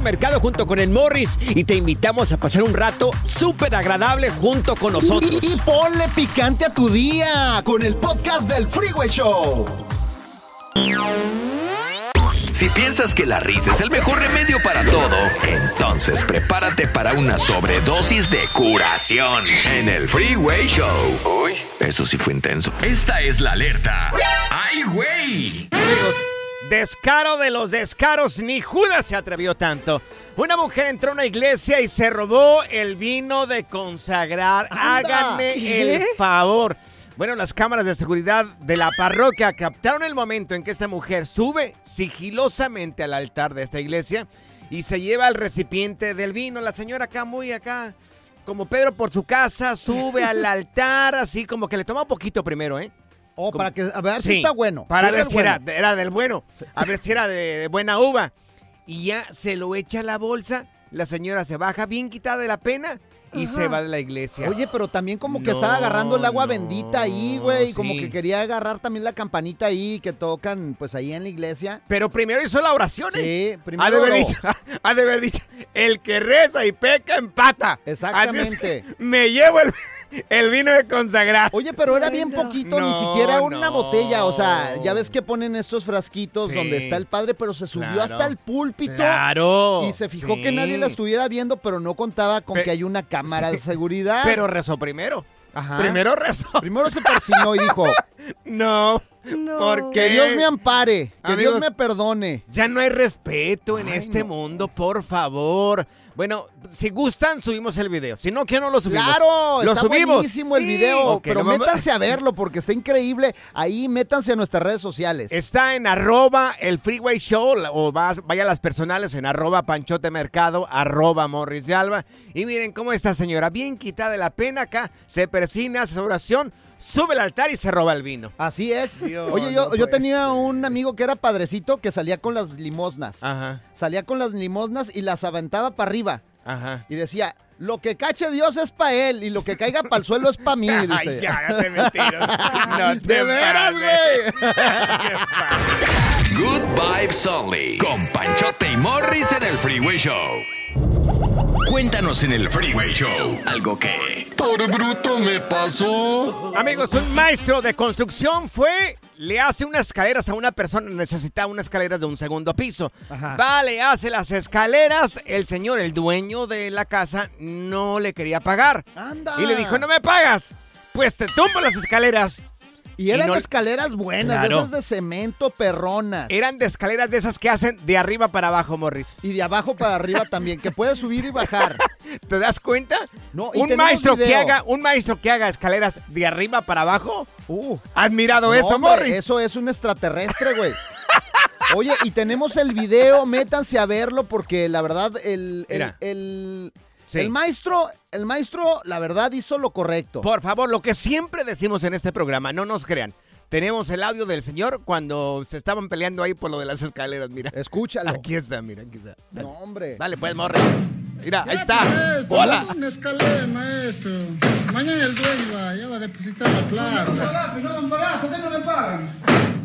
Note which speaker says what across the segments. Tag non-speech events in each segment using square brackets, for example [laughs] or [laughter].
Speaker 1: Mercado junto con el Morris y te invitamos a pasar un rato súper agradable junto con nosotros.
Speaker 2: Y, y ponle picante a tu día con el podcast del Freeway Show.
Speaker 3: Si piensas que la risa es el mejor remedio para todo, entonces prepárate para una sobredosis de curación en el Freeway Show. Uy, eso sí fue intenso. Esta es la alerta. ¡Ay, güey!
Speaker 1: Amigos, descaro de los descaros, ni Judas se atrevió tanto. Una mujer entró a una iglesia y se robó el vino de consagrar.
Speaker 2: Anda.
Speaker 1: Háganme
Speaker 4: ¿Qué?
Speaker 1: el favor. Bueno, las cámaras de seguridad de la parroquia captaron el momento en que esta mujer sube sigilosamente al altar de esta iglesia y se lleva el recipiente del vino. La señora acá, muy acá, como Pedro por su casa, sube al [laughs] altar, así como que le toma un poquito primero, ¿eh?
Speaker 2: Oh, para que a ver si está bueno.
Speaker 1: Para ver si
Speaker 2: bueno.
Speaker 1: era, era del bueno. A ver si era de, de buena uva. Y ya se lo echa a la bolsa. La señora se baja bien quitada de la pena y se va de la iglesia.
Speaker 2: Oye, pero también como que
Speaker 1: No,
Speaker 2: estaba agarrando el agua
Speaker 1: no,
Speaker 2: bendita ahí, güey. Como
Speaker 1: sí.
Speaker 2: que quería agarrar también la campanita ahí que tocan, pues ahí en la iglesia.
Speaker 1: Pero primero hizo la oración, ¿eh?
Speaker 2: Sí, primero
Speaker 1: Ha de, haber dicho, [laughs] ha de haber dicho, el que reza y peca empata.
Speaker 2: Exactamente.
Speaker 1: Me llevo el, el vino de consagrar.
Speaker 2: Oye, pero era bien poquito, ni
Speaker 1: No,
Speaker 2: siquiera una
Speaker 1: no.
Speaker 2: botella. O sea, ya ves que ponen estos frasquitos
Speaker 1: Sí.
Speaker 2: donde está el padre, pero se subió
Speaker 1: Claro.
Speaker 2: hasta el púlpito.
Speaker 1: Claro.
Speaker 2: Y se fijó
Speaker 1: Sí.
Speaker 2: que nadie la estuviera viendo, pero no contaba con
Speaker 1: Pe-
Speaker 2: que hay una cámara de seguridad.
Speaker 1: Pero rezó primero.
Speaker 2: Ajá.
Speaker 1: Primero rezó.
Speaker 2: Primero se persinó y dijo, [laughs]
Speaker 1: No. ¿Por qué?
Speaker 2: que Dios me ampare, que
Speaker 1: Amigos,
Speaker 2: Dios me perdone.
Speaker 1: Ya no hay respeto en
Speaker 2: Ay,
Speaker 1: este
Speaker 2: no.
Speaker 1: mundo, por favor. Bueno, si gustan, subimos el video. Si no, que no lo subimos.
Speaker 2: Claro,
Speaker 1: lo
Speaker 2: está
Speaker 1: subimos.
Speaker 2: buenísimo el
Speaker 1: Sí.
Speaker 2: video,
Speaker 1: Ok,
Speaker 2: pero métanse a verlo porque está increíble. Ahí métanse a nuestras redes sociales.
Speaker 1: Está en arroba el Freeway Show o vas- vaya a las personales en arroba Panchote Mercado, arroba Morris de Alba. Y miren cómo esta señora, bien quitada de la pena acá, se persina, hace su oración, sube al altar y se roba el vino.
Speaker 2: Así es.
Speaker 1: Dios,
Speaker 2: Oye, yo,
Speaker 1: no
Speaker 2: yo
Speaker 1: puede
Speaker 2: tenía un amigo que era padrecito que salía con las limosnas.
Speaker 1: Ajá,
Speaker 2: Salía con las limosnas y las aventaba para arriba.
Speaker 1: ajá.
Speaker 2: Y decía, lo que cache Dios es para él y lo que caiga para el suelo es para mí. [laughs] Dice.
Speaker 1: Ay, ya, ya te mentiras. [laughs] No te
Speaker 2: De veras, güey. [laughs]
Speaker 3: Good vibes only. Con Panchote y Morris en el Freeway Show. Cuéntanos en el Freeway Show algo que...
Speaker 5: Por bruto me pasó.
Speaker 1: Amigos, un maestro de construcción fue, le hace unas escaleras a una persona, necesitaba unas escaleras de un segundo piso.
Speaker 2: Ajá.
Speaker 1: Va, le hace las escaleras, el señor, el dueño de la casa, no le quería pagar.
Speaker 2: Anda.
Speaker 1: Y le dijo, no me pagas, pues te tumbo las escaleras.
Speaker 2: Y eran
Speaker 1: no-
Speaker 2: escaleras buenas, de esas de cemento perronas.
Speaker 1: Eran de escaleras de esas que hacen de arriba para abajo, Morris.
Speaker 2: Y de abajo para arriba también, que puedes subir y bajar. [laughs]
Speaker 1: ¿Te das cuenta?
Speaker 2: No, y
Speaker 1: un maestro que haga, un maestro que haga escaleras de arriba para abajo.
Speaker 2: Uh.
Speaker 1: ¿Has mirado
Speaker 2: No,
Speaker 1: eso,
Speaker 2: hombre,
Speaker 1: Morris?
Speaker 2: Eso es un extraterrestre, güey. Oye, y tenemos el video, métanse a verlo porque la verdad el, el, el,
Speaker 1: Sí.
Speaker 2: el maestro, el maestro, la verdad hizo lo correcto.
Speaker 1: Por favor, lo que siempre decimos en este programa, no nos crean. Tenemos el audio del señor cuando se estaban peleando ahí por lo de las escaleras, mira.
Speaker 2: Escúchalo.
Speaker 1: Aquí está, mira, aquí está. Dale,
Speaker 2: No, hombre.
Speaker 1: Dale, pues, morre. Mira, ahí está.
Speaker 6: Maestro,
Speaker 1: Hola.
Speaker 6: me escalé, maestro. Mañana el dueño va, ya va a depositar la plata. No me pagas, ¿por qué no me pagan?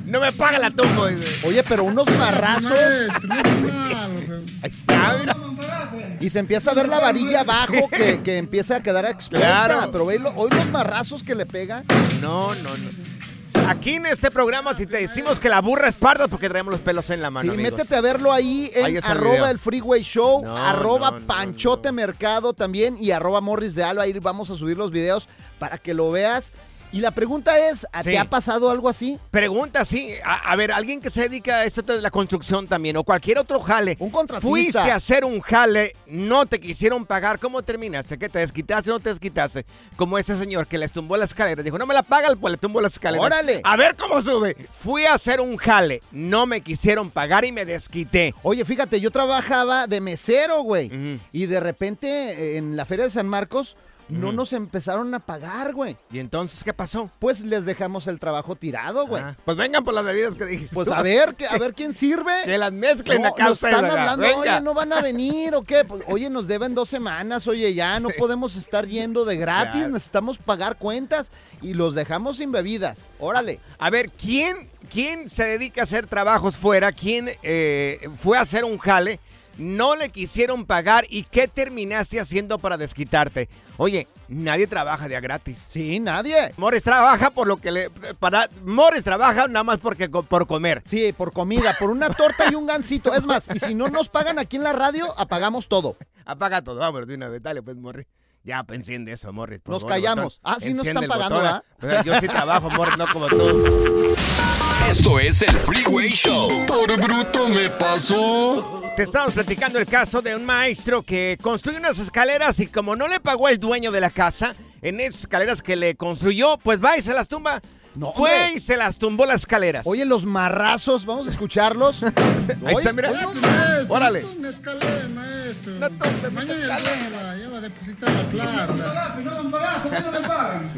Speaker 1: No me paga la tumba. dice.
Speaker 2: Oye, pero unos marrazos
Speaker 1: Ahí está, mira.
Speaker 2: y se empieza a ver la varilla abajo que, que empieza a quedar expuesta.
Speaker 1: Claro.
Speaker 2: Pero ve lo- hoy los marrazos que le pega.
Speaker 1: No, no, no. Aquí en este programa, si te decimos que la burra es parda, porque traemos los pelos en la mano,
Speaker 2: Sí,
Speaker 1: amigos.
Speaker 2: métete a verlo ahí en
Speaker 1: Ahí está el
Speaker 2: arroba el Freeway Show,
Speaker 1: No,
Speaker 2: arroba
Speaker 1: no, no,
Speaker 2: Panchote Mercado también y arroba Morris de Alba. Ahí vamos a subir los videos para que lo veas. Y la pregunta es, ¿a
Speaker 1: Sí.
Speaker 2: ¿te ha pasado algo así?
Speaker 1: Pregunta, sí. A, a ver, alguien que se dedica a esto de la construcción también o cualquier otro jale.
Speaker 2: Un contratista.
Speaker 1: Fuiste a hacer un jale, no te quisieron pagar. ¿Cómo terminaste? ¿Qué te desquitaste o no te desquitaste? Como ese señor que les tumbó las escaleras. Dijo, no me la pagan, pues le tumbó las escaleras.
Speaker 2: ¡Órale!
Speaker 1: A ver cómo sube. Fui a hacer un jale, no me quisieron pagar y me desquité.
Speaker 2: Oye, fíjate, yo trabajaba de mesero, güey. Y de repente eh, en la Feria de San Marcos no nos empezaron a pagar, güey.
Speaker 1: ¿Y entonces qué pasó?
Speaker 2: Pues les dejamos el trabajo tirado, güey.
Speaker 1: Ah, pues vengan por las bebidas que dijiste.
Speaker 2: Pues a ver, que- a [laughs] ver quién sirve.
Speaker 1: Que las mezclen
Speaker 2: No,
Speaker 1: acá
Speaker 2: nos
Speaker 1: ustedes.
Speaker 2: están
Speaker 1: acá.
Speaker 2: hablando,
Speaker 1: Venga.
Speaker 2: oye, no van a venir o qué. Pues, oye, nos deben dos semanas, oye, ya no [laughs] podemos estar yendo de gratis,
Speaker 1: Claro.
Speaker 2: necesitamos pagar cuentas y los dejamos sin bebidas. Órale.
Speaker 1: A ver, ¿quién, quién se dedica a hacer trabajos fuera? ¿Quién eh, fue a hacer un jale? No le quisieron pagar y ¿qué terminaste haciendo para desquitarte? Oye, nadie trabaja de a gratis.
Speaker 2: Sí, nadie.
Speaker 1: Morris trabaja por lo que le... Para, Morris trabaja nada más porque, por comer.
Speaker 2: Sí, por comida, por una torta y un gansito. Es más, y si no nos pagan aquí en la radio, apagamos todo.
Speaker 1: Apaga todo, vamos de una vez. Dale, pues, Morris. Ya, pues, enciende eso, Morris.
Speaker 2: Nos
Speaker 1: favor,
Speaker 2: callamos.
Speaker 1: botón.
Speaker 2: Ah, sí, nos están pagando,
Speaker 1: botón, ¿eh? Yo sí trabajo, Morris, no como tú.
Speaker 3: Esto es el Freeway Show.
Speaker 5: Por bruto me pasó.
Speaker 1: Te estamos platicando el caso de un maestro que construyó unas escaleras y como no le pagó el dueño de la casa, en esas escaleras que le construyó, pues va y se las tumba.
Speaker 2: No,
Speaker 1: Fue
Speaker 2: hombre.
Speaker 1: y se las tumbó las escaleras.
Speaker 2: Oye, los marrazos, vamos a escucharlos.
Speaker 1: Ahí está, mira.
Speaker 6: Oye, maestro,
Speaker 1: Órale.
Speaker 6: no me escalé, maestro.
Speaker 1: No tomes,
Speaker 6: Mañana el
Speaker 1: escalé.
Speaker 6: dueño va, ya va a depositar la plata. No me pagas, ¿por qué no me pagan?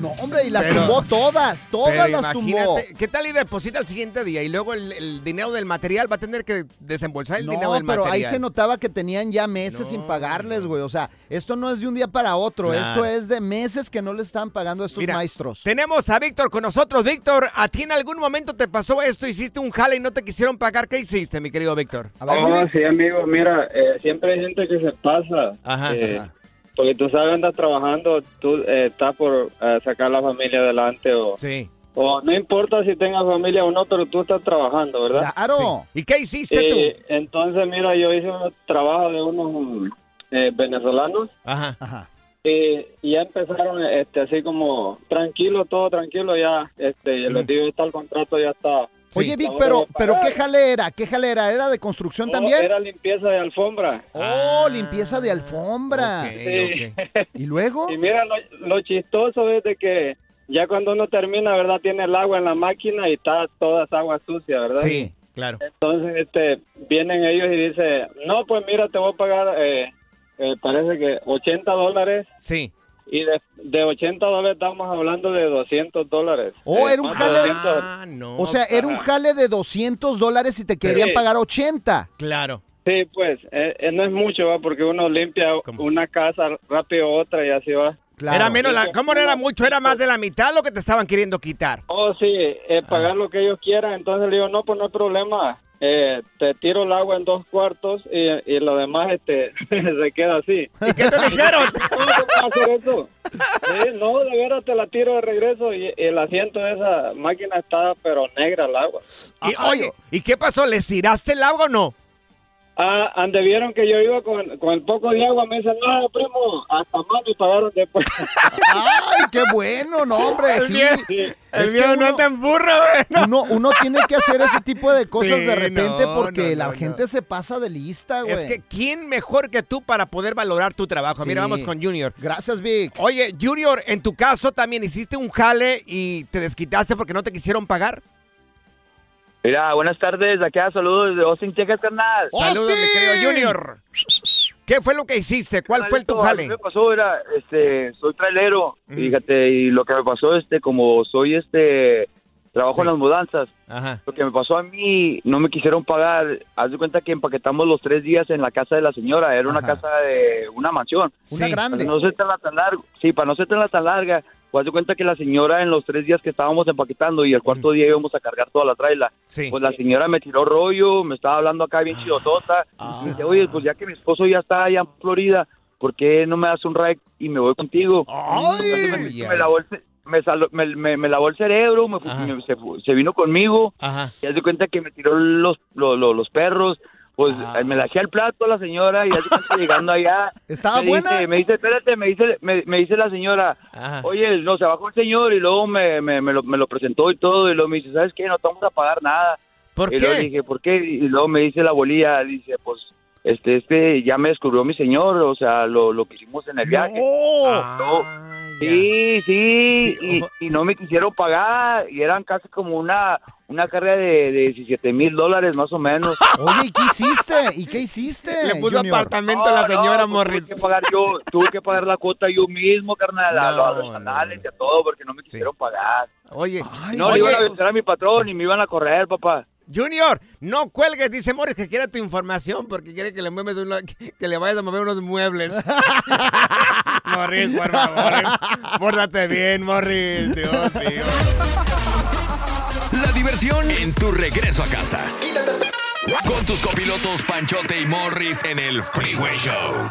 Speaker 2: No, hombre, y las
Speaker 1: Pero-
Speaker 2: tumbó todas, todas
Speaker 1: Pero
Speaker 2: las tumbó.
Speaker 1: ¿qué tal y deposita el siguiente día y luego el, el dinero del material va a tener que desembolsar el dinero
Speaker 2: No,
Speaker 1: del
Speaker 2: pero
Speaker 1: material?
Speaker 2: ahí se notaba que tenían ya meses sin pagarles, güey. O sea, esto no es de un día para otro.
Speaker 1: Claro.
Speaker 2: Esto es de meses que no le están pagando a estos
Speaker 1: Mira,
Speaker 2: maestros.
Speaker 1: Tenemos a Víctor con nosotros. Víctor, ¿a ti en algún momento te pasó esto? ¿Hiciste un jale y no te quisieron pagar? ¿Qué hiciste, mi querido Víctor?
Speaker 2: A ver,
Speaker 7: Oh, sí, amigo, mira, eh, siempre hay gente que se pasa.
Speaker 1: Ajá,
Speaker 7: eh,
Speaker 1: ajá.
Speaker 7: Porque tú sabes, andas trabajando, tú eh, estás por eh, sacar la familia adelante o,
Speaker 1: Sí.
Speaker 7: o no importa si tengas familia o no, pero tú estás trabajando, ¿verdad?
Speaker 2: Claro.
Speaker 1: ¿Y qué hiciste
Speaker 7: Eh,
Speaker 1: tú?
Speaker 7: entonces, mira, yo hice un trabajo de unos eh, venezolanos
Speaker 1: Ajá.
Speaker 2: Ajá.
Speaker 7: eh, y ya empezaron este, así como tranquilo, todo tranquilo, ya este,
Speaker 1: Mm.
Speaker 7: les digo, está el contrato, ya está.
Speaker 2: Oye, Vic, pero, pero. ¿qué jale era? ¿Qué jale era? ¿Era de construcción
Speaker 7: No,
Speaker 2: también?
Speaker 7: Era limpieza de alfombra.
Speaker 2: Oh, limpieza de alfombra.
Speaker 7: Sí.
Speaker 2: ¿Y luego?
Speaker 7: Y mira, lo, lo chistoso es de que ya cuando uno termina, ¿verdad? Tiene el agua en la máquina y está toda esa agua sucia, ¿verdad?
Speaker 1: Sí, claro.
Speaker 7: Entonces, este, vienen ellos y dicen, no, pues mira, te voy a pagar, eh, eh, parece que 80 dólares.
Speaker 1: Sí.
Speaker 7: Y de, de 80 dólares estamos hablando de 200 dólares.
Speaker 2: Oh,
Speaker 7: Eh,
Speaker 2: era un
Speaker 7: de
Speaker 2: jale-
Speaker 7: 200.
Speaker 1: Ah, no.
Speaker 2: O sea, era un jale de 200 dólares y te querían
Speaker 7: Sí.
Speaker 2: pagar 80.
Speaker 1: Claro.
Speaker 7: Sí, pues, eh, eh, no es mucho, ¿va? Porque uno limpia
Speaker 1: ¿Cómo?
Speaker 7: una casa rápido otra y así va.
Speaker 2: Claro.
Speaker 1: Era menos la, ¿Cómo no era mucho? Era más de la mitad lo que te estaban queriendo quitar.
Speaker 7: Oh, sí, eh, pagar lo que ellos quieran. Entonces le digo, no, pues no hay problema. Eh, te tiro el agua en dos cuartos y, y lo demás este, [laughs] se queda así.
Speaker 1: ¿Y qué te [laughs] dijeron?
Speaker 7: ¿Cómo se puede hacer eso? Sí, no, de veras te la tiro de regreso y, y el asiento de esa máquina está pero negra el agua.
Speaker 1: Y, oye, ¿y qué pasó? ¿Les tiraste el agua o no?
Speaker 7: Ah, ande vieron que yo iba con, con el poco de agua, me dicen, no, primo, hasta más me pagaron después. [laughs]
Speaker 2: ¡Ay, qué bueno, no, hombre! Sí.
Speaker 1: El mío no anda en burro, güey.
Speaker 2: Uno, uno tiene que hacer ese tipo de cosas
Speaker 1: Sí,
Speaker 2: de repente
Speaker 1: no,
Speaker 2: porque
Speaker 1: no,
Speaker 2: la
Speaker 1: no,
Speaker 2: gente se pasa de lista, güey.
Speaker 1: Es que, ¿quién mejor que tú para poder valorar tu trabajo? Mira, vamos con Junior.
Speaker 2: Gracias, Vic.
Speaker 1: Oye, Junior, en tu caso también hiciste un jale y te desquitaste porque no te quisieron pagar.
Speaker 8: Mira, buenas tardes, acá saludos de Austin, Texas, carnal.
Speaker 1: Saludos, mi querido Junior. ¿Qué fue lo que hiciste? ¿Cuál fue tu
Speaker 8: Carnalito, a mí
Speaker 1: jale?
Speaker 8: me pasó, era, este, soy trailero,
Speaker 1: Mm.
Speaker 8: fíjate, y lo que me pasó, este, como soy, este, trabajo en las mudanzas,
Speaker 1: Ajá.
Speaker 8: lo que me pasó a mí, no me quisieron pagar, haz de cuenta que empaquetamos los tres días en la casa de la señora, era una casa de una mansión.
Speaker 2: Una grande.
Speaker 8: Para no ser tan, tan largo, sí, para no ser tan, tan larga, pues de cuenta que la señora en los tres días que estábamos empaquetando y el cuarto día íbamos a cargar toda la traila,
Speaker 1: Sí.
Speaker 8: pues la señora me tiró rollo, me estaba hablando acá bien chidotota, y dice, oye, pues ya que mi esposo ya está allá en Florida, ¿por qué no me das un ride y me voy contigo? Me,
Speaker 1: Ay,
Speaker 8: me lavó el, me, salo- me, me- me lavó el cerebro, me me- se, se vino conmigo,
Speaker 1: Ajá.
Speaker 8: y haz de cuenta que me tiró los, los, los, los perros, pues
Speaker 1: Ah.
Speaker 8: eh, me la hacía el plato a la señora y cuenta llegando allá. [laughs]
Speaker 2: ¿Estaba
Speaker 8: me
Speaker 2: buena?
Speaker 8: Dice, me dice, espérate, me dice, me, me dice la señora,
Speaker 1: Ajá.
Speaker 8: oye, no, se bajó el señor y luego me, me, me lo, me lo presentó y todo, y luego me dice, ¿sabes qué? No te vamos a pagar nada.
Speaker 1: ¿Por
Speaker 8: y luego
Speaker 1: qué?
Speaker 8: dije, ¿por qué? Y luego me dice la abuelía, dice, pues, este, este, ya me descubrió mi señor, o sea, lo, lo que hicimos en el viaje.
Speaker 1: Ah,
Speaker 8: No.
Speaker 1: ya.
Speaker 8: Sí, sí,
Speaker 1: Sí,
Speaker 8: y, no me quisieron pagar, y eran casi como una, una carrera de, de 17 mil dólares más o menos. [laughs]
Speaker 2: Oye, ¿y qué hiciste? ¿Y qué hiciste?
Speaker 1: Le puso
Speaker 2: Junior?
Speaker 1: apartamento a la
Speaker 8: No, no,
Speaker 1: señora
Speaker 8: pues,
Speaker 1: Morris.
Speaker 8: Tuve que pagar yo, tuve que pagar la cuota yo mismo, carnal, a,
Speaker 1: No,
Speaker 8: a los
Speaker 1: no,
Speaker 8: canales y a todo, porque no me
Speaker 1: Sí.
Speaker 8: quisieron pagar.
Speaker 1: Oye,
Speaker 2: Ay,
Speaker 8: No,
Speaker 1: oye,
Speaker 8: le iban a aventar a mi patrón y me iban a correr, papá.
Speaker 1: Junior, no cuelgues, dice Morris que quiere tu información porque quiere que le mueves una- que le vayas a mover unos muebles. [laughs] Morris, por favor, pórtate bien, Morris. Dios mío.
Speaker 3: La diversión en tu regreso a casa. Con tus copilotos Panchote y Morris en el Freeway Show.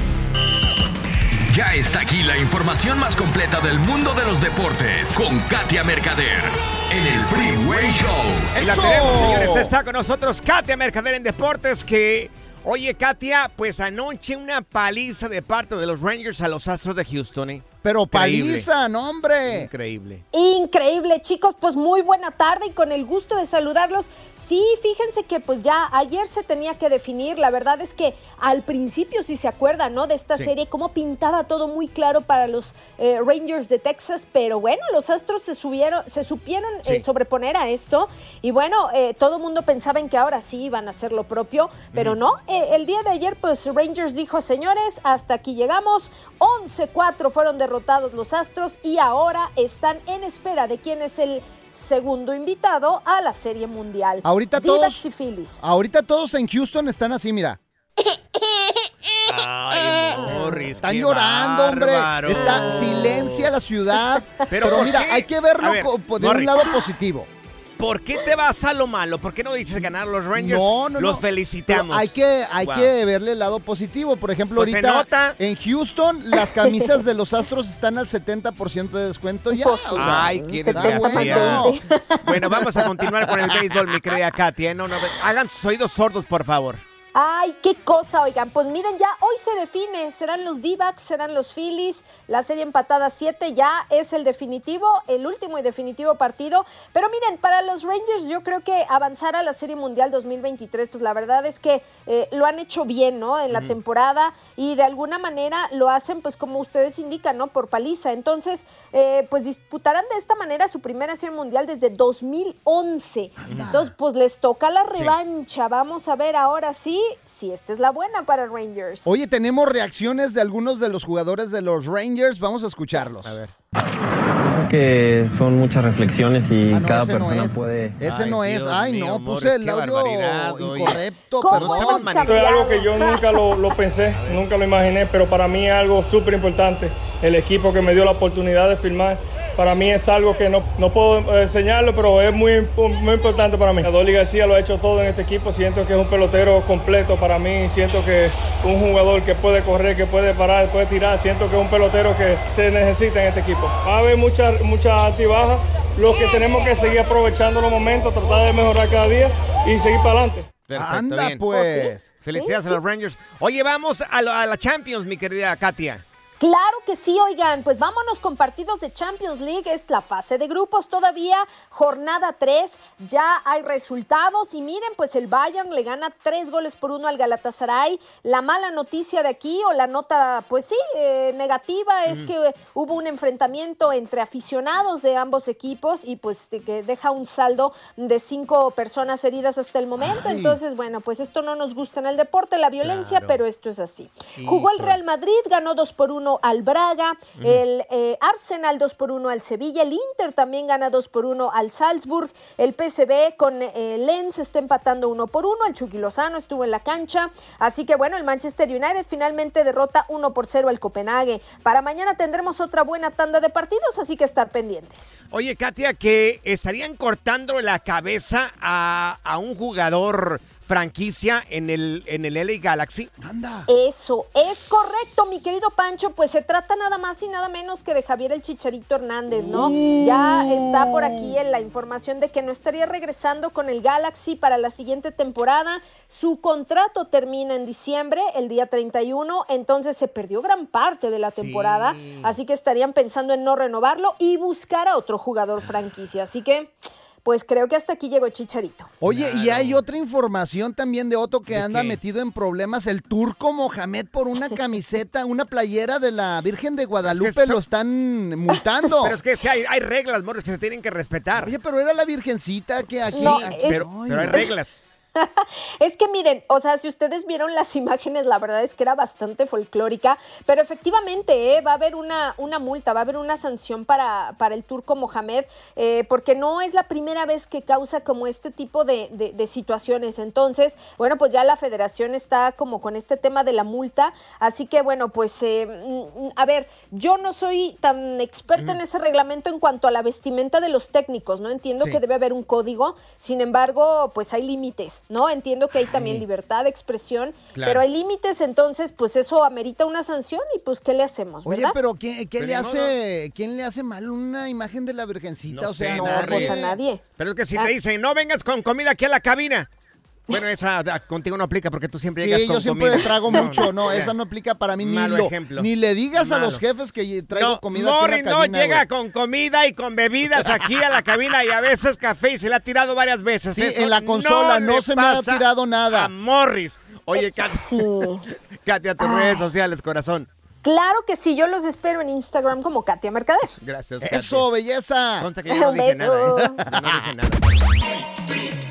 Speaker 3: Ya está aquí la información más completa del mundo de los deportes con Katia Mercader en el Freeway Show.
Speaker 1: Y la tenemos, señores. Está con nosotros Katia Mercader en Deportes que... Oye, Katia, pues anoche una paliza de parte de los Rangers a los Astros de Houston, ¿eh?
Speaker 2: Pero
Speaker 1: Increíble.
Speaker 2: paliza, no, hombre.
Speaker 1: Increíble.
Speaker 9: Increíble, chicos. Pues muy buena tarde y con el gusto de saludarlos Sí, fíjense que pues ya ayer se tenía que definir. La verdad es que al principio, si se acuerdan, ¿no? De esta
Speaker 10: Sí.
Speaker 9: serie, cómo pintaba todo muy claro para los eh, Rangers de Texas. Pero bueno, los Astros se subieron, se supieron eh, sobreponer a esto. Y bueno, eh, todo el mundo pensaba en que ahora sí iban a hacer lo propio, pero no. Eh, el día de ayer, pues Rangers dijo, señores, hasta aquí llegamos. 11-4 fueron derrotados los Astros y ahora están en espera de quién es el segundo invitado a la Serie Mundial.
Speaker 2: Ahorita todos-
Speaker 9: y Phillies.
Speaker 2: Ahorita todos en Houston están así, mira.
Speaker 1: Ay, Morris,
Speaker 2: Están llorando, hombre. Está silencia la ciudad. [laughs]
Speaker 1: Pero,
Speaker 2: Pero,
Speaker 1: ¿por
Speaker 2: mira,
Speaker 1: qué?
Speaker 2: hay que verlo
Speaker 1: ver,
Speaker 2: de
Speaker 1: Morris.
Speaker 2: un lado positivo.
Speaker 1: ¿Por qué te vas a lo malo? ¿Por qué no dices ganar los Rangers?
Speaker 2: No, no,
Speaker 1: Los
Speaker 2: no.
Speaker 1: felicitamos.
Speaker 2: Pero hay que, hay
Speaker 1: Wow.
Speaker 2: que verle el lado positivo. Por ejemplo,
Speaker 1: Pues se
Speaker 2: ahorita
Speaker 1: nota.
Speaker 2: en Houston las camisas de los Astros están al 70% de descuento ya. o sea,
Speaker 1: Ay, qué desgraciado.
Speaker 2: bueno.
Speaker 1: Bueno, vamos a continuar con el béisbol, mi querida Katia. No, no, hagan sus oídos sordos, por favor.
Speaker 9: Ay, qué cosa, oigan. Pues miren, ya hoy se define. Serán los D-backs, serán los Phillies. La serie empatada 7 ya es el definitivo, el último y definitivo partido. Pero miren, para los Rangers, yo creo que avanzar a la Serie Mundial 2023, pues la verdad es que eh, lo han hecho bien, ¿no? En la temporada y de alguna manera lo hacen, pues como ustedes indican, ¿no? Por paliza. Entonces, eh, pues disputarán de esta manera su primera Serie Mundial desde 2011. Entonces, pues les toca la
Speaker 2: Sí.
Speaker 9: revancha. Vamos a ver ahora sí si esta es la buena para Rangers.
Speaker 2: Oye, tenemos reacciones de algunos de los jugadores de los Rangers. Vamos a escucharlos. A ver.
Speaker 11: Creo que son muchas reflexiones y
Speaker 2: Ah, no,
Speaker 11: cada
Speaker 2: ese no
Speaker 11: persona
Speaker 2: es.
Speaker 11: puede.
Speaker 2: Ese no es. Ay, no, puse el audio incorrecto.
Speaker 11: ¿Cómo
Speaker 2: perdón.
Speaker 11: hemos
Speaker 12: Esto es algo que yo nunca lo, lo pensé, nunca lo imaginé, pero para mí es algo súper importante. El equipo que me dio la oportunidad de firmar, para mí es algo que no, no puedo eh, enseñarlo, pero es muy, muy importante para mí. Dolly García lo ha hecho todo en este equipo, siento que es un pelotero completo para mí, siento que un jugador que puede correr, que puede parar, puede tirar, siento que es un pelotero que se necesita en este equipo. Va a haber muchas mucha alta y baja, lo que tenemos que seguir aprovechando los momentos, tratar de mejorar cada día y seguir para adelante.
Speaker 1: Perfecto,
Speaker 2: Anda,
Speaker 1: bien.
Speaker 2: pues.
Speaker 1: Felicidades
Speaker 9: Sí,
Speaker 1: a los Rangers. Oye, vamos a, lo- a la Champions, mi querida Katia.
Speaker 9: Claro que sí, oigan, pues vámonos con partidos de Champions League, es la fase de grupos todavía, jornada 3, ya hay resultados y miren, pues el Bayern le gana tres goles por uno al Galatasaray. La mala noticia de aquí o la nota, pues sí, eh, negativa es
Speaker 10: Mm.
Speaker 9: que hubo un enfrentamiento entre aficionados de ambos equipos y pues que deja un saldo de cinco personas heridas hasta el momento.
Speaker 10: Ay.
Speaker 9: Entonces, bueno, pues esto no nos gusta en el deporte, la violencia,
Speaker 10: Claro.
Speaker 9: pero esto es así. Jugó el
Speaker 10: Híjole.
Speaker 9: Real Madrid, ganó 2 por 1 al Braga, el eh, Arsenal 2 por 1 al Sevilla, el Inter también gana 2 por 1 al Salzburg, el PSV con eh, Lens está empatando 1 por 1, el Chucky Lozano estuvo en la cancha, así que bueno, el Manchester United finalmente derrota 1 por 0 al Copenhague. Para mañana tendremos otra buena tanda de partidos, así que estar pendientes.
Speaker 1: Oye, Katia, que estarían cortando la cabeza a, a un jugador franquicia en el, en el LA Galaxy.
Speaker 2: Anda.
Speaker 9: Eso, es correcto, mi querido Pancho. Pues se trata nada más y nada menos que de Javier el Chicharito Hernández, ¿no? Ya está por aquí en la información de que no estaría regresando con el Galaxy para la siguiente temporada. Su contrato termina en diciembre, el día 31, entonces se perdió gran parte de la temporada, así que estarían pensando en no renovarlo y buscar a otro jugador franquicia. Así que, pues creo que hasta aquí llegó Chicharito.
Speaker 2: Oye, y hay otra información también de Otto que anda
Speaker 1: qué?
Speaker 2: metido en problemas. El turco Mohamed por una [laughs] camiseta, una playera de la Virgen de Guadalupe
Speaker 1: son-
Speaker 2: lo están multando. [laughs]
Speaker 1: Pero es que sí, hay, hay reglas, Morris, que se tienen que respetar.
Speaker 2: Oye, pero era la Virgencita que aquí...
Speaker 9: No,
Speaker 2: aquí-
Speaker 9: es-
Speaker 1: pero,
Speaker 2: Ay,
Speaker 1: pero hay reglas. [laughs]
Speaker 9: Es que miren, o sea, si ustedes vieron las [laughs] imágenes, la verdad es que era bastante folclórica, pero efectivamente eh, va a haber una, una multa, va a haber una sanción para, para el turco Mohamed, eh, porque no es la primera vez que causa como este tipo de, de- de situaciones. Entonces, bueno, pues ya la federación está como con este tema de la multa, así que bueno, pues eh, mm, a ver, yo no soy tan experta en ese reglamento en cuanto a la vestimenta de los técnicos, ¿no? Entiendo
Speaker 10: Sí.
Speaker 9: que debe haber un código, sin embargo, pues hay límites, ¿no? Entiendo que hay también libertad de expresión,
Speaker 2: Claro.
Speaker 9: pero hay límites, entonces, pues eso amerita una sanción y pues, ¿qué le hacemos,
Speaker 2: Oye,
Speaker 9: verdad?
Speaker 2: pero ¿quién, qué
Speaker 1: Pero
Speaker 2: le hace, ¿quién le hace mal una imagen de la Virgencita?
Speaker 1: No
Speaker 2: o sea,
Speaker 1: sé,
Speaker 9: no,
Speaker 2: nadie.
Speaker 9: pues a nadie.
Speaker 1: Pero es que si
Speaker 9: Ah.
Speaker 1: te dicen, no vengas con comida aquí a la cabina. Bueno, esa ah, contigo no aplica porque tú siempre llegas
Speaker 2: Sí,
Speaker 1: con
Speaker 2: yo siempre
Speaker 1: comida.
Speaker 2: trago mucho. No, esa no aplica para mí. Ni, lo-
Speaker 1: ejemplo.
Speaker 2: ni le digas a los jefes que traigo
Speaker 1: No,
Speaker 2: comida aquí en
Speaker 1: Morris
Speaker 2: la
Speaker 1: no llega con comida y con bebidas aquí a la cabina y a veces café y se le ha tirado varias veces.
Speaker 2: Sí,
Speaker 1: Eso
Speaker 2: en la consola no se me ha tirado nada.
Speaker 1: A Morris. Oye, Katia, Katia, [laughs] tus
Speaker 9: Ay.
Speaker 1: redes sociales, corazón.
Speaker 9: Claro que sí, yo los espero en Instagram como Katia Mercader.
Speaker 1: Gracias, Katia.
Speaker 2: Eso, belleza.
Speaker 1: Consta que yo no
Speaker 9: Un
Speaker 1: dije [laughs] nada, ¿eh? Yo no dije nada.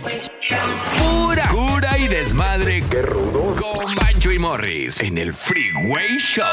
Speaker 3: Pura cura y desmadre. ¡Qué rudos! Con Bancho y Morris en el Freeway Show.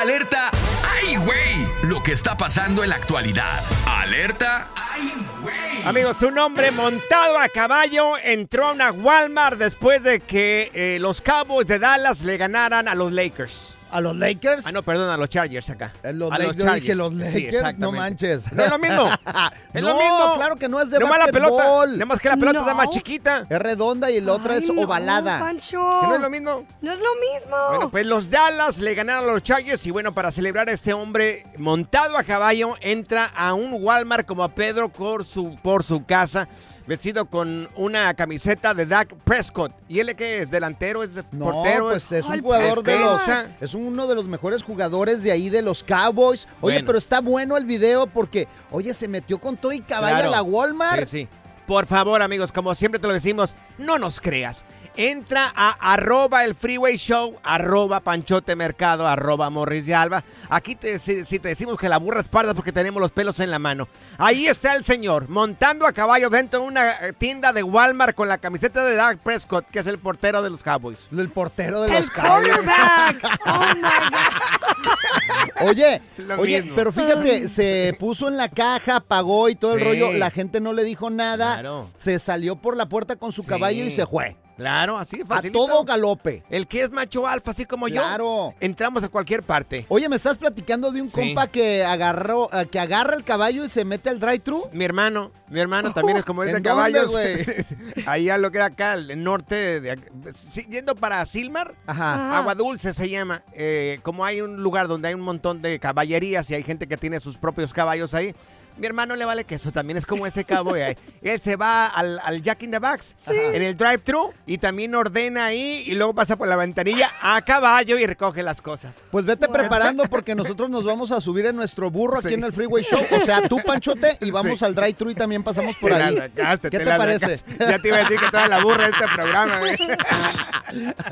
Speaker 3: Alerta. ¡Ay, güey! Lo que está pasando en la actualidad. Alerta. ¡Ay, güey!
Speaker 1: Amigos, un hombre montado a caballo entró a una Walmart después de que eh, los Cowboys de Dallas le ganaran a los Lakers.
Speaker 2: ¿A los Lakers?
Speaker 1: Ah, no, perdón, a los Chargers acá.
Speaker 2: Los
Speaker 1: a
Speaker 2: Lakers, yo dije los Lakers,
Speaker 1: Sí,
Speaker 2: no manches.
Speaker 1: No es lo mismo. [laughs] Es lo
Speaker 2: No,
Speaker 1: mismo.
Speaker 2: claro que no es de
Speaker 1: Nomás la pelota. Nada más que la pelota está
Speaker 2: No.
Speaker 1: más chiquita.
Speaker 2: Es redonda y la otra es
Speaker 10: Ay, no,
Speaker 2: ovalada.
Speaker 10: Pancho.
Speaker 1: ¿Que no es lo mismo?
Speaker 10: No es lo mismo.
Speaker 1: Bueno, pues los Dallas le ganaron a los Chargers y bueno, para celebrar a este hombre montado a caballo, entra a un Walmart como a Pedro por su, por su casa, vestido con una camiseta de Dak Prescott. ¿Y él qué es? ¿Delantero? ¿Es de-
Speaker 2: No,
Speaker 1: portero?
Speaker 2: pues es un
Speaker 1: ¿Es
Speaker 2: jugador de los. Es uno de los mejores jugadores de ahí de los Cowboys. Oye,
Speaker 1: Bueno.
Speaker 2: pero está bueno el video porque, oye, se metió con todo y caballo
Speaker 1: Claro.
Speaker 2: a la Walmart.
Speaker 1: Sí, sí. Por favor, amigos, como siempre te lo decimos, no nos creas. Entra a arroba el freeway show, arroba panchote mercado, arroba morris de alba. Aquí te, si, si te decimos que la burra es parda porque tenemos los pelos en la mano. Ahí está el señor, montando a caballo dentro de una eh, tienda de Walmart con la camiseta de Dak Prescott, que es el portero de los Cowboys.
Speaker 2: El portero de
Speaker 10: El
Speaker 2: los Cowboys.
Speaker 10: quarterback. [laughs] Oh my
Speaker 2: Oye,
Speaker 1: Lo
Speaker 2: oye,
Speaker 1: mismo.
Speaker 2: pero fíjate, se puso en la caja, pagó y todo el
Speaker 1: Sí.
Speaker 2: rollo. La gente no le dijo nada.
Speaker 1: Claro.
Speaker 2: Se salió por la puerta con su
Speaker 1: Sí.
Speaker 2: caballo y se fue.
Speaker 1: Claro, así de
Speaker 2: A
Speaker 1: fácil.
Speaker 2: todo galope.
Speaker 1: El que es macho alfa, así como yo.
Speaker 2: Claro.
Speaker 1: Entramos a cualquier parte.
Speaker 2: Oye, me estás platicando de un
Speaker 1: Sí.
Speaker 2: compa que agarró, eh, que agarra el caballo y se mete al drive-thru.
Speaker 1: Mi hermano, mi hermano también es como [laughs] es de
Speaker 2: ¿En dónde,
Speaker 1: caballos.
Speaker 2: güey? [laughs]
Speaker 1: Ahí a lo que da acá, el norte, de, sí, yendo para Silmar,
Speaker 2: Ajá.
Speaker 1: Agua Dulce se llama. Eh, como hay un lugar donde hay un montón de caballerías y hay gente que tiene sus propios caballos ahí. Mi hermano le vale queso, también es como ese cowboy ahí. [laughs] Él se va al, al Jack in the Box, en el drive-thru, y también ordena ahí y luego pasa por la ventanilla a caballo y recoge las cosas.
Speaker 2: Pues vete preparando porque nosotros nos vamos a subir en nuestro burro aquí
Speaker 1: Sí.
Speaker 2: en el Freeway Show. O sea, tú, Panchote, y vamos
Speaker 1: Sí.
Speaker 2: al drive-thru y también pasamos por
Speaker 1: Te
Speaker 2: ahí.
Speaker 1: sacaste,
Speaker 2: ¿Qué
Speaker 1: te la
Speaker 2: parece?
Speaker 1: sacaste. Ya te iba a decir que toda la burra de este programa. ¿eh? [laughs]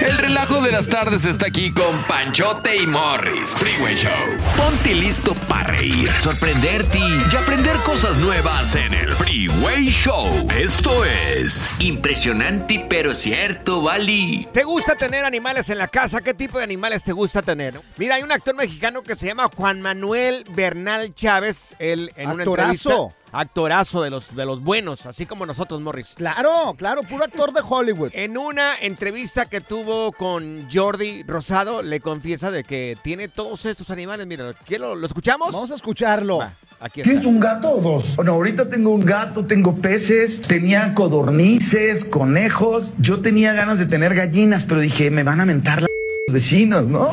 Speaker 3: El relajo de las tardes está aquí con Panchote y Morris. Freeway Show. Ponte listo para reír, sorprenderte y aprender cosas nuevas en el Freeway Show. Esto es impresionante pero cierto, Bali.
Speaker 1: ¿Te gusta tener animales en la casa? ¿Qué tipo de animales te gusta tener? Mira, hay un actor mexicano que se llama Juan Manuel Bernal Chávez. Él en una
Speaker 2: Actorazo.
Speaker 1: entrevista. Actorazo de los, de los buenos, así como nosotros, Morris.
Speaker 2: Claro, claro, puro actor de Hollywood.
Speaker 1: En una entrevista que tuvo con Jordi Rosado, le confiesa de que tiene todos estos animales. Mira, ¿qué lo, lo escuchamos?
Speaker 2: Vamos a escucharlo.
Speaker 1: Va, aquí está.
Speaker 13: ¿Tienes un gato o dos? Bueno, ahorita tengo un gato, tengo peces, tenía codornices, conejos. Yo tenía ganas de tener gallinas, pero dije, me van a mentar la los vecinos, ¿no?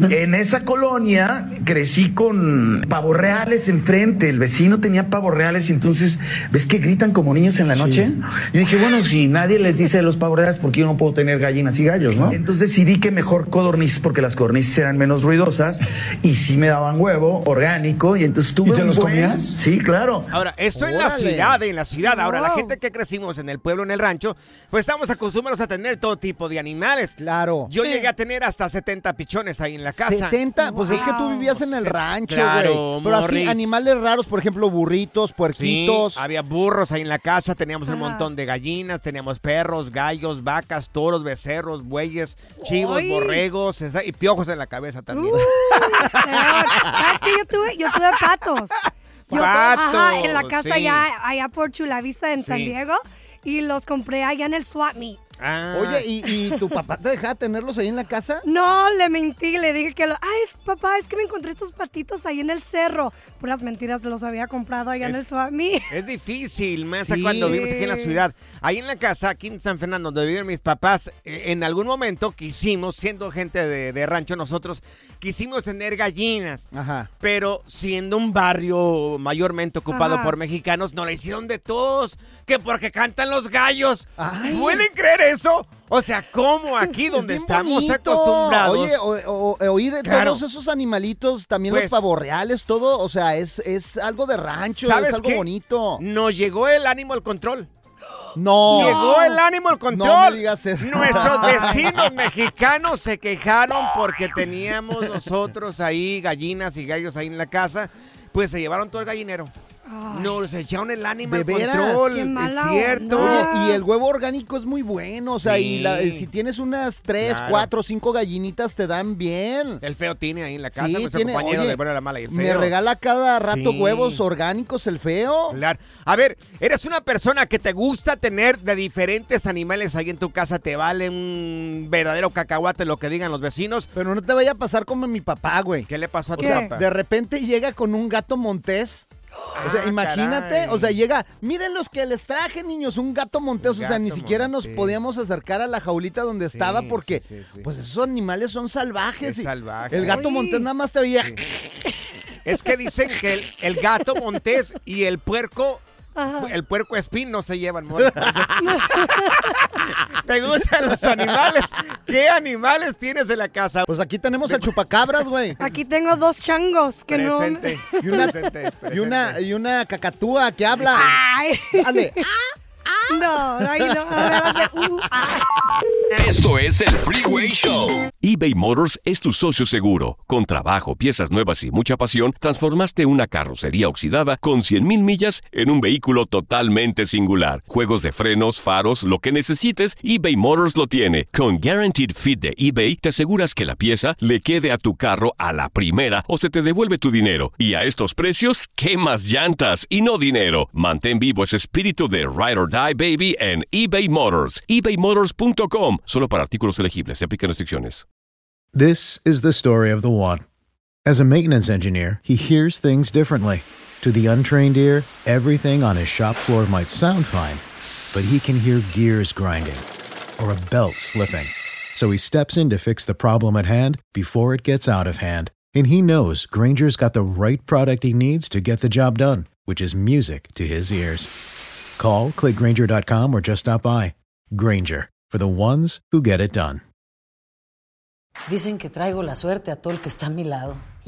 Speaker 13: [laughs] en esa colonia crecí con pavos reales enfrente. El vecino tenía pavos reales y entonces, ¿ves que gritan como niños en la noche? Y dije, bueno, si nadie les dice de los pavos reales, ¿por qué yo no puedo tener gallinas y gallos, no? Entonces decidí que mejor codornices porque las codornices eran menos ruidosas y sí me daban huevo orgánico y entonces tuve
Speaker 5: ¿Y te los
Speaker 13: buen-
Speaker 5: comías?
Speaker 13: Sí, claro.
Speaker 1: Ahora, esto en la ciudad, en la ciudad. Ahora, la gente que crecimos en el pueblo, en el rancho, pues estamos acostumbrados a tener todo tipo de animales.
Speaker 2: Claro.
Speaker 1: Yo llegué a tener hasta 70 pichones ahí en la casa.
Speaker 2: 70, pues es que tú vivías en el rancho,
Speaker 1: Claro,
Speaker 2: güey. Pero así, animales raros, por ejemplo, burritos,
Speaker 1: Sí,
Speaker 2: puerquitos.
Speaker 1: había burros ahí en la casa, teníamos un montón de gallinas, teníamos perros, gallos, vacas, toros, becerros, bueyes, chivos, borregos y piojos en la cabeza también.
Speaker 10: Uy, [laughs] peor. ¿Sabes qué? Yo tuve, yo tuve patos. Yo ajá, en la casa
Speaker 1: sí.
Speaker 10: allá, allá por Chulavista en San. Diego y los compré allá en el swap meet.
Speaker 1: Ah.
Speaker 2: Oye, ¿y, y tu papá te dejaba tenerlos ahí en la casa?
Speaker 10: No, le mentí, le dije que lo. Ay, es, papá, es que me encontré estos patitos ahí en el cerro. Puras mentiras, los había comprado allá en el Suami.
Speaker 1: Es difícil, más
Speaker 2: Sí.
Speaker 1: cuando vivimos aquí en la ciudad. Ahí en la casa, aquí en San Fernando, donde viven mis papás, eh, en algún momento quisimos, siendo gente de, de rancho nosotros, quisimos tener gallinas.
Speaker 2: Ajá.
Speaker 1: Pero siendo un barrio mayormente ocupado
Speaker 10: Ajá.
Speaker 1: por mexicanos, no le hicieron de todos. Que porque cantan los gallos.
Speaker 2: Ay.
Speaker 1: ¿Pueden creer eso? O sea, ¿cómo aquí donde estamos
Speaker 2: bonito.
Speaker 1: acostumbrados?
Speaker 2: Oye, o- o- oír
Speaker 1: Claro.
Speaker 2: todos esos animalitos, también
Speaker 1: Pues-
Speaker 2: los pavorreales, todo, o sea, es, es algo de rancho,
Speaker 1: ¿Sabes
Speaker 2: es algo
Speaker 1: qué?
Speaker 2: bonito.
Speaker 1: Nos llegó el Animal Control.
Speaker 2: No.
Speaker 1: Llegó el Animal Control.
Speaker 2: No me digas eso.
Speaker 1: Nuestros [laughs] vecinos mexicanos se quejaron porque teníamos nosotros ahí gallinas y gallos ahí en la casa. Pues se llevaron todo el gallinero. Nos echaron el Animal
Speaker 2: ¿De veras?
Speaker 1: Control.
Speaker 10: Qué mala
Speaker 1: es cierto.
Speaker 2: Oye, y el huevo orgánico es muy bueno, o sea, y la- si tienes unas tres,
Speaker 1: Claro.
Speaker 2: cuatro, cinco gallinitas te dan bien.
Speaker 1: El feo tiene ahí en la casa,
Speaker 2: Sí,
Speaker 1: nuestro
Speaker 2: tiene-
Speaker 1: compañero
Speaker 2: oye,
Speaker 1: de Buena la Mala y el feo.
Speaker 2: Me regala cada rato
Speaker 1: Sí.
Speaker 2: huevos orgánicos el feo.
Speaker 1: Claro. A ver, eres una persona que te gusta tener de diferentes animales ahí en tu casa, te vale un verdadero cacahuate lo que digan los vecinos.
Speaker 2: Pero no te vaya a pasar como mi papá, güey.
Speaker 1: ¿Qué le pasó a tu papá?
Speaker 2: de repente llega con un gato montés. O sea,
Speaker 1: Ah,
Speaker 2: imagínate,
Speaker 1: caray.
Speaker 2: o sea, llega, miren los que les traje, niños, un gato montés.
Speaker 1: Un
Speaker 2: o sea, ni siquiera nos podíamos acercar a la jaulita donde estaba porque,
Speaker 1: sí, sí, sí.
Speaker 2: pues esos animales son salvajes.
Speaker 1: Es salvaje.
Speaker 2: El gato
Speaker 1: Uy.
Speaker 2: montés nada más te veía.
Speaker 1: Es que dicen que el, el gato montés y el puerco, el puerco espín no se llevan. ¿Te gustan los animales? ¿Qué animales tienes en la casa?
Speaker 2: Pues aquí tenemos al chupacabras, güey.
Speaker 10: Aquí tengo dos changos que
Speaker 1: Presente.
Speaker 2: Y una,
Speaker 1: Presente,
Speaker 2: y una, y una cacatúa que habla.
Speaker 10: Ay.
Speaker 2: Dale.
Speaker 10: No, ahí no. a ver, hazle, uh, ah.
Speaker 3: Esto es el Freeway Show.
Speaker 14: eBay Motors es tu socio seguro. Con trabajo, piezas nuevas y mucha pasión, transformaste una carrocería oxidada con 100.000 millas en un vehículo totalmente singular. Juegos de frenos, faros, lo que necesites, eBay Motors lo tiene. Con Guaranteed Fit de eBay, te aseguras que la pieza le quede a tu carro a la primera o se te devuelve tu dinero. Y a estos precios, ¿qué más llantas y no dinero? Mantén vivo ese espíritu de Ride or Die Baby en eBay Motors. ebaymotors.com. Solo para artículos elegibles. Se aplican restricciones.
Speaker 15: This is the story of the one. As a maintenance engineer, he hears things differently. To the untrained ear, everything on his shop floor might sound fine, but he can hear gears grinding or a belt slipping. So he steps in to fix the problem at hand before it gets out of hand. And he knows Granger's got the right product he needs to get the job done, which is music to his ears. Call, clickgranger.com, or just stop by. Granger, for the ones who get it done.
Speaker 16: Dicen que traigo la suerte a todo el que está a mi lado.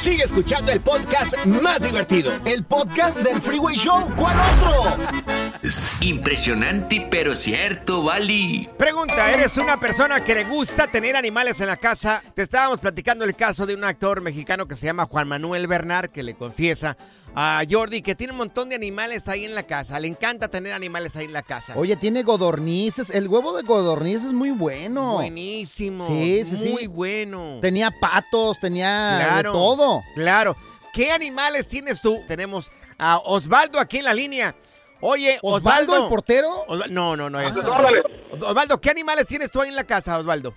Speaker 17: Sigue escuchando el podcast más divertido.
Speaker 2: El podcast del Freeway Show. ¿Cuál otro?
Speaker 18: Es impresionante, pero cierto, Bali.
Speaker 1: Pregunta, ¿eres una persona que le gusta tener animales en la casa? Te estábamos platicando el caso de un actor mexicano que se llama Juan Manuel Bernard, que le confiesa a Jordi que tiene un montón de animales ahí en la casa. Le encanta tener animales ahí en la casa.
Speaker 2: Oye, tiene godornices. El huevo de godornices es muy bueno.
Speaker 1: Buenísimo.
Speaker 2: Sí, sí, sí.
Speaker 1: Muy bueno.
Speaker 2: Tenía patos, tenía de
Speaker 1: Claro.
Speaker 2: todo.
Speaker 1: Claro. ¿Qué animales tienes tú? Tenemos a Osvaldo aquí en la línea. Oye,
Speaker 2: ¿Osvaldo,
Speaker 1: Osvaldo.
Speaker 2: el portero?
Speaker 1: No, no, no es. Osvaldo, ¿qué animales tienes tú ahí en la casa, Osvaldo?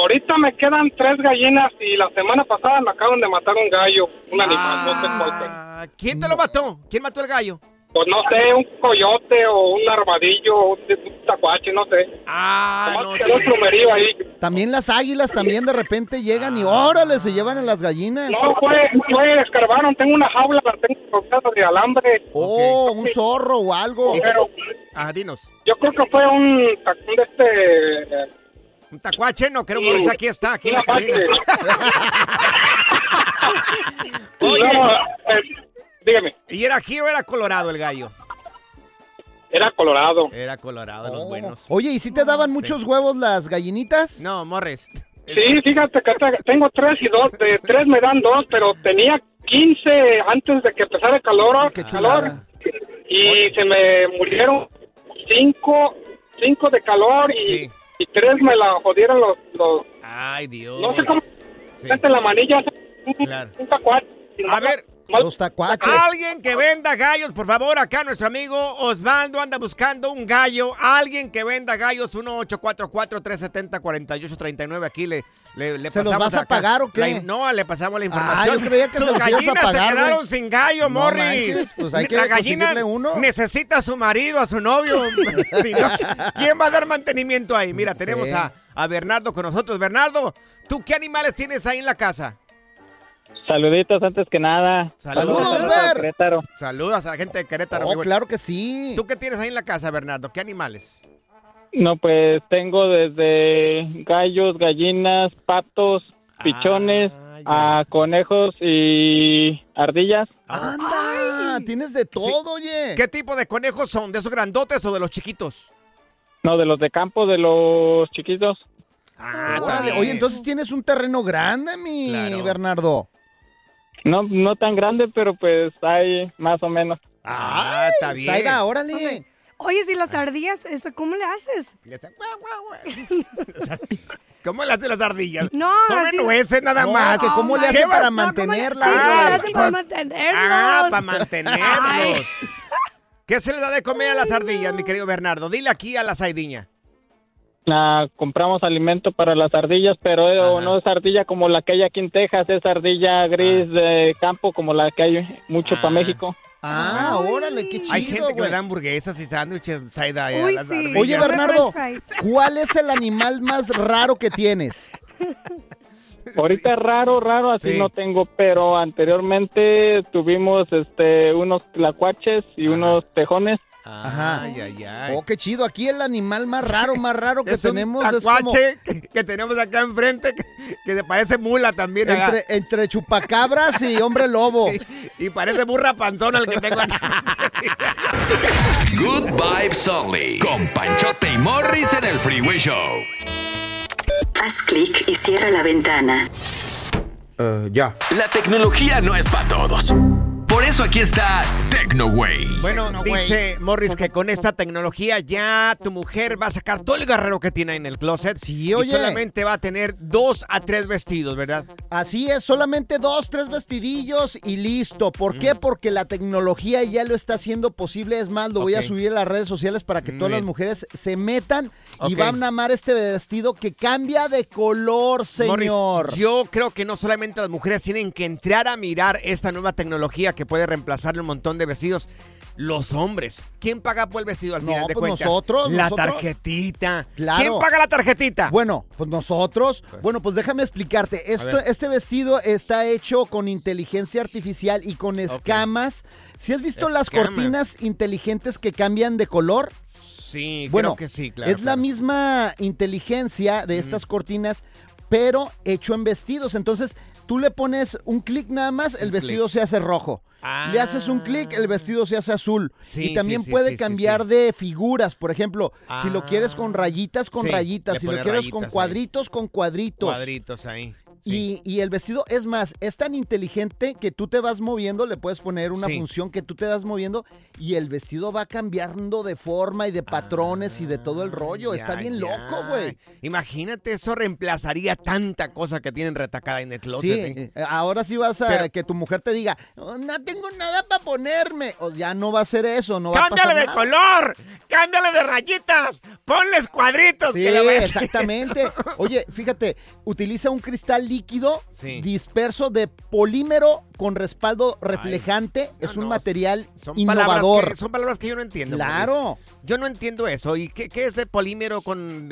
Speaker 7: Ahorita me quedan tres gallinas y la semana pasada me acaban de matar un gallo, un animal, no sé cuál fue.
Speaker 1: Ah, ¿Quién te lo mató? ¿Quién mató el gallo?
Speaker 7: Pues no sé, un coyote o un armadillo, un, un tacuache, no sé.
Speaker 1: Ah,
Speaker 7: quedó un plumerío ahí.
Speaker 2: También las águilas también de repente llegan y órale, se llevan a las gallinas.
Speaker 7: No, fue, fue, escarbaron, tengo una jaula, la tengo rodeada de alambre.
Speaker 2: Oh, un zorro o algo.
Speaker 7: Pero
Speaker 1: Ah, dinos.
Speaker 7: yo creo que fue un, un de este...
Speaker 1: Un tacuache, no, queremos
Speaker 7: Sí.
Speaker 1: morirse aquí está, aquí en la cabina. [laughs] Oye,
Speaker 7: No, eh, dígame.
Speaker 1: ¿y era giro o era colorado el gallo?
Speaker 7: Era colorado.
Speaker 1: Era colorado, los buenos.
Speaker 2: Oye, ¿y si te daban muchos huevos las gallinitas?
Speaker 1: No, Morres.
Speaker 19: Sí, fíjate que te- tengo tres y dos. De tres me dan dos, pero tenía 15 antes de que empezara el calor. calor y se me murieron cinco, cinco de calor y, y tres me la jodieron los... los
Speaker 1: Ay, Dios.
Speaker 19: no sé cómo... Mete la manilla.
Speaker 1: Claro.
Speaker 19: Un tacuache.
Speaker 1: A ver.
Speaker 2: Los tacuaches.
Speaker 1: Alguien que venda gallos, por favor, acá nuestro amigo Osvaldo anda buscando un gallo. Alguien que venda gallos, 1-844-370-4839. Aquí le, le, le
Speaker 2: ¿Se los
Speaker 1: pasamos
Speaker 2: vas a pagar o qué?
Speaker 1: la no, le pasamos la
Speaker 2: Ah,
Speaker 1: información.
Speaker 2: yo creía que se
Speaker 1: Sus
Speaker 2: ibas a
Speaker 1: gallinas
Speaker 2: pagar,
Speaker 1: se quedaron
Speaker 2: güey.
Speaker 1: sin gallo,
Speaker 2: No
Speaker 1: Morris.
Speaker 2: manches, pues hay que
Speaker 1: la gallina
Speaker 2: uno.
Speaker 1: necesita a su marido, a su novio. [laughs] Si no, ¿Quién va a dar mantenimiento ahí? Mira, tenemos
Speaker 19: Sí.
Speaker 1: a, a Bernardo con nosotros. Bernardo, ¿tú qué animales tienes ahí en la casa?
Speaker 20: Saluditos antes que nada.
Speaker 1: Saludos,
Speaker 20: a
Speaker 1: Ver.
Speaker 20: Querétaro.
Speaker 1: Saludos a la gente de Querétaro.
Speaker 20: Oh,
Speaker 2: claro que sí.
Speaker 1: ¿Tú qué tienes ahí en la casa, Bernardo? ¿Qué animales?
Speaker 20: No, pues tengo desde gallos, gallinas, patos, pichones, a conejos y ardillas.
Speaker 2: Anda, tienes de todo, oye.
Speaker 1: ¿Qué tipo de conejos son? ¿De esos grandotes o de los chiquitos?
Speaker 20: No, de los de campo, de los chiquitos.
Speaker 1: Ah,
Speaker 2: Órale, Oye, entonces tienes un terreno grande, mi Bernardo.
Speaker 20: No, no tan grande, pero pues hay más o menos.
Speaker 1: Ah, está bien.
Speaker 2: Zaida, órale.
Speaker 10: Oye, si las ardillas, eso, ¿cómo le haces? [laughs]
Speaker 1: ¿Cómo le hacen las ardillas?
Speaker 10: No,
Speaker 1: Comen
Speaker 10: así-
Speaker 1: nueces nada
Speaker 2: No,
Speaker 1: más.
Speaker 2: que cómo le
Speaker 1: ¿Qué
Speaker 2: hacen para
Speaker 1: no, ¿cómo le-
Speaker 2: mantenerla,
Speaker 1: Sí,
Speaker 2: güey?
Speaker 1: ¿cómo le
Speaker 10: hacen para mantenerlos?
Speaker 1: Ah, para mantenerlos.
Speaker 10: Ay.
Speaker 1: ¿Qué se le da de comer a las ardillas, mi querido Bernardo? Dile aquí a la saidiña.
Speaker 20: Ah, compramos alimento para las ardillas, pero eh, no es ardilla como la que hay aquí en Texas, es ardilla gris de campo como la que hay mucho para México.
Speaker 2: Ah, órale, qué chido,
Speaker 1: Hay gente que le da hamburguesas y sándwiches, Saida. a
Speaker 2: sí. Oye, Bernardo, [laughs] ¿cuál es el animal más raro que tienes?
Speaker 20: Ahorita raro, raro, así
Speaker 2: Sí.
Speaker 20: no tengo, pero anteriormente tuvimos este unos tlacuaches y unos tejones.
Speaker 2: Ajá.
Speaker 1: Ay, ay, ay.
Speaker 2: Oh, qué chido. Aquí el animal más raro, más raro [laughs] que
Speaker 1: Es un
Speaker 2: tenemos es como
Speaker 1: tacuache [laughs] que, que tenemos acá enfrente que, que se parece mula también. acá.
Speaker 2: entre, entre chupacabras y hombre lobo. [laughs]
Speaker 1: Y parece burra panzona el que tengo acá.
Speaker 3: Good Vibes Only. Con Panchote y Morris en el Freeway Show.
Speaker 21: Haz clic y cierra la ventana.
Speaker 2: ya.
Speaker 3: La tecnología no es para todos. Por eso aquí está TecnoWay.
Speaker 1: Bueno, dice Morris que con esta tecnología ya tu mujer va a sacar todo el guerrero que tiene en el closet. Sí,
Speaker 2: oye.
Speaker 1: Y solamente va a tener dos a tres vestidos, ¿verdad?
Speaker 2: Así es, solamente dos, tres vestidillos y listo. ¿Por qué? Porque la tecnología ya lo está haciendo posible. Es más, lo voy a subir a las redes sociales para que
Speaker 1: Muy
Speaker 2: todas las mujeres se metan y van a amar este vestido que cambia de color, señor.
Speaker 1: Morris, yo creo que no solamente las mujeres tienen que entrar a mirar esta nueva tecnología que puede reemplazarle un montón de vestidos. Los hombres. ¿Quién paga por el vestido al
Speaker 2: No,
Speaker 1: final de
Speaker 2: pues
Speaker 1: cuentas?
Speaker 2: nosotros,
Speaker 1: La
Speaker 2: nosotros.
Speaker 1: tarjetita.
Speaker 2: Claro.
Speaker 1: ¿Quién paga la tarjetita?
Speaker 2: Bueno, pues nosotros. bueno, pues déjame explicarte. Esto, este vestido está hecho con inteligencia artificial y con escamas. ¿Si has visto las cortinas inteligentes que cambian de color?
Speaker 1: Sí,
Speaker 2: Bueno,
Speaker 1: creo que sí, claro.
Speaker 2: es la misma inteligencia de estas cortinas, pero hecho en vestidos. Entonces, tú le pones un clic nada más, el vestido se hace rojo. Le haces un clic, el vestido se hace azul.
Speaker 1: Sí,
Speaker 2: y también
Speaker 1: sí, sí,
Speaker 2: puede cambiar de figuras. Por ejemplo, si lo quieres con rayitas, con rayitas. Si lo quieres con
Speaker 1: ahí.
Speaker 2: cuadritos, con cuadritos.
Speaker 1: Cuadritos ahí.
Speaker 2: Y, y el vestido, es más, es tan inteligente que tú te vas moviendo, le puedes poner una
Speaker 1: Sí.
Speaker 2: función que tú te vas moviendo y el vestido va cambiando de forma y de patrones y de todo el rollo. Está
Speaker 1: Ah, Ya,
Speaker 2: bien
Speaker 1: ya.
Speaker 2: loco, güey.
Speaker 1: Imagínate, eso reemplazaría tanta cosa que tienen retacada en el closet.
Speaker 2: Sí,
Speaker 1: ¿eh?
Speaker 2: eh, ahora sí vas a
Speaker 1: Pero-
Speaker 2: que tu mujer te diga, "Oh, no tengo nada para ponerme. O ya no va a ser eso, no va a
Speaker 1: ¡Cámbiale
Speaker 2: pasar
Speaker 1: de
Speaker 2: nada.
Speaker 1: color! ¡Cámbiale de rayitas! ¡Ponles cuadritos!
Speaker 2: Sí,
Speaker 1: que
Speaker 2: exactamente. [laughs] Oye, fíjate, utiliza un cristal líquido
Speaker 1: Sí.
Speaker 2: disperso de polímero con respaldo reflejante. es un material
Speaker 1: Son
Speaker 2: innovador.
Speaker 1: palabras, que, son palabras que yo no entiendo.
Speaker 2: Claro.
Speaker 1: Yo no entiendo eso. ¿Y qué, qué es de polímero con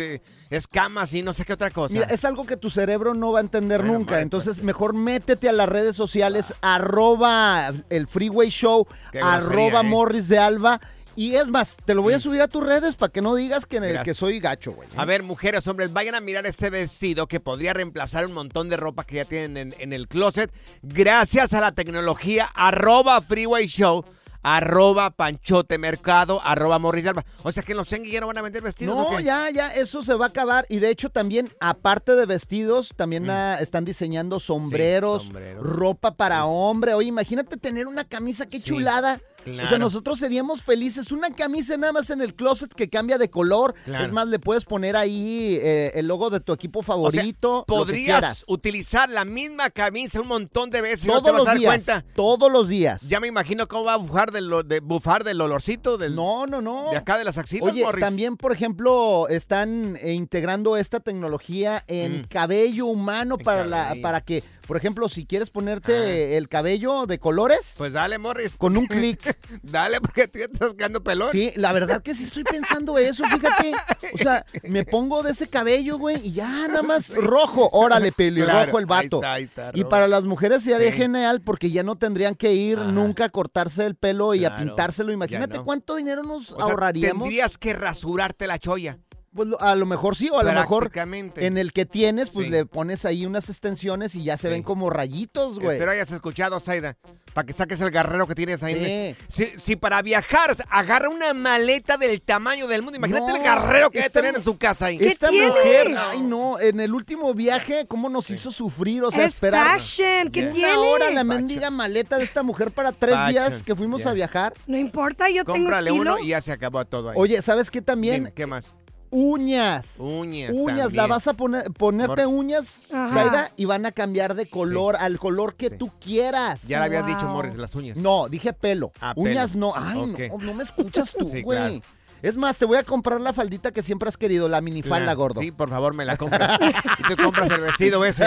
Speaker 1: escamas y no sé qué otra cosa?
Speaker 2: Mira, es algo que tu cerebro no va a entender nunca.
Speaker 1: madre,
Speaker 2: Entonces, mejor métete a las redes sociales, arroba el Freeway Show, arroba
Speaker 1: ¿eh?
Speaker 2: Morris de Alba. Y es más, te lo voy a subir a tus redes para que no digas que, soy gacho, güey.
Speaker 1: A ver, mujeres, hombres, vayan a mirar este vestido que podría reemplazar un montón de ropa que ya tienen en, en el closet gracias a la tecnología arroba Freeway Show. arroba panchotemercado, arroba Morris Alba. O sea que en los Chenguis ya no van a vender vestidos. ¿o
Speaker 2: No, ya, ya, eso se va a acabar. Y de hecho también, aparte de vestidos, también ah, están diseñando sombreros,
Speaker 1: sombreros.
Speaker 2: ropa para hombre. Oye, imagínate tener una camisa, qué chulada. O sea, nosotros seríamos felices. Una camisa nada más en el closet que cambia de color.
Speaker 1: Claro.
Speaker 2: Es más, le puedes poner ahí eh, el logo de tu equipo
Speaker 1: O sea,
Speaker 2: favorito.
Speaker 1: podrías utilizar la misma camisa un montón de veces y no
Speaker 2: Todos
Speaker 1: te vas
Speaker 2: los
Speaker 1: a dar
Speaker 2: días.
Speaker 1: cuenta.
Speaker 2: Todos los días.
Speaker 1: Ya me imagino cómo va a bufar del, lo- de, bufar del olorcito del,
Speaker 2: No, no, no.
Speaker 1: de acá de las axilas,
Speaker 2: Oye,
Speaker 1: Morris.
Speaker 2: también, por ejemplo, están eh, integrando esta tecnología en
Speaker 1: Mm.
Speaker 2: cabello humano para la, para que, por ejemplo, si quieres ponerte el cabello de colores,
Speaker 1: Pues dale, Morris.
Speaker 2: con un clic. [laughs]
Speaker 1: dale, porque tú ya estás quedando pelón.
Speaker 2: Sí, la verdad que sí estoy pensando eso, fíjate. O sea, me pongo de ese cabello, güey, y ya nada más rojo. Órale, pelirrojo
Speaker 1: Claro,
Speaker 2: el vato.
Speaker 1: ahí está, ahí está,
Speaker 2: y para las mujeres sería
Speaker 1: Sí.
Speaker 2: genial porque ya no tendrían que ir nunca a cortarse el pelo y a
Speaker 1: Claro,
Speaker 2: pintárselo. Imagínate
Speaker 1: no.
Speaker 2: cuánto dinero nos
Speaker 1: O sea,
Speaker 2: ahorraríamos.
Speaker 1: Tendrías que rasurarte la cholla.
Speaker 2: Pues lo- a lo mejor sí, o a lo mejor en el que tienes, pues
Speaker 1: Sí.
Speaker 2: le pones ahí unas extensiones y ya se ven como rayitos, güey.
Speaker 1: Espero hayas escuchado, Zaida, para que saques el guerrero que tienes ahí.
Speaker 2: Sí.
Speaker 1: Si, si para viajar agarra una maleta del tamaño del mundo, imagínate
Speaker 2: No,
Speaker 1: el guerrero que debe tener en su casa ahí.
Speaker 2: Esta mujer, ay no, en el último viaje, ¿cómo nos hizo sufrir? O sea,
Speaker 10: Es
Speaker 2: esperar.
Speaker 10: fashion, ¿qué
Speaker 2: una
Speaker 10: tiene?
Speaker 2: hora la mendiga maleta de esta mujer para tres
Speaker 1: Fashion,
Speaker 2: días que fuimos a viajar.
Speaker 10: No importa, yo tengo
Speaker 1: Cómprale
Speaker 10: estilo.
Speaker 1: uno y ya se acabó todo ahí.
Speaker 2: Oye, ¿sabes qué también?
Speaker 1: Dime, ¿Qué más?
Speaker 2: Uñas.
Speaker 1: Uñas.
Speaker 2: Uñas, la vas a poner, ponerte
Speaker 1: Mor-
Speaker 2: uñas,
Speaker 10: Ajá.
Speaker 2: Zaida, y van a cambiar de color al color que tú quieras.
Speaker 1: Ya le habías dicho. Morris, las uñas.
Speaker 2: No, dije pelo.
Speaker 1: Ah,
Speaker 2: Uñas
Speaker 1: pelo.
Speaker 2: no. Ay, no, no me escuchas tú, [laughs]
Speaker 1: Sí,
Speaker 2: güey.
Speaker 1: claro.
Speaker 2: Es más, te voy a comprar la faldita que siempre has querido, la minifalda,
Speaker 1: Claro.
Speaker 2: gordo.
Speaker 1: Sí, por favor, me la compras. y tú compras el vestido ese.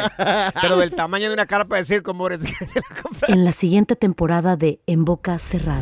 Speaker 1: Pero del tamaño de una carpa de circo, Morris. [laughs]
Speaker 4: En la siguiente temporada de En Boca Cerrada.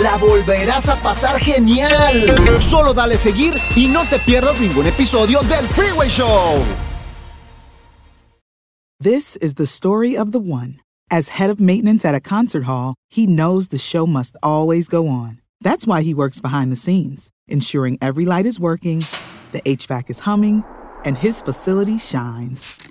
Speaker 2: la volverás a pasar genial. Solo dale seguir y no te pierdas ningún episodio del Freeway Show.
Speaker 22: This is the story of the one. As head of maintenance at a concert hall, he knows the show must always go on. That's why he works behind the scenes, ensuring every light is working, the HVAC is humming, and his facility shines.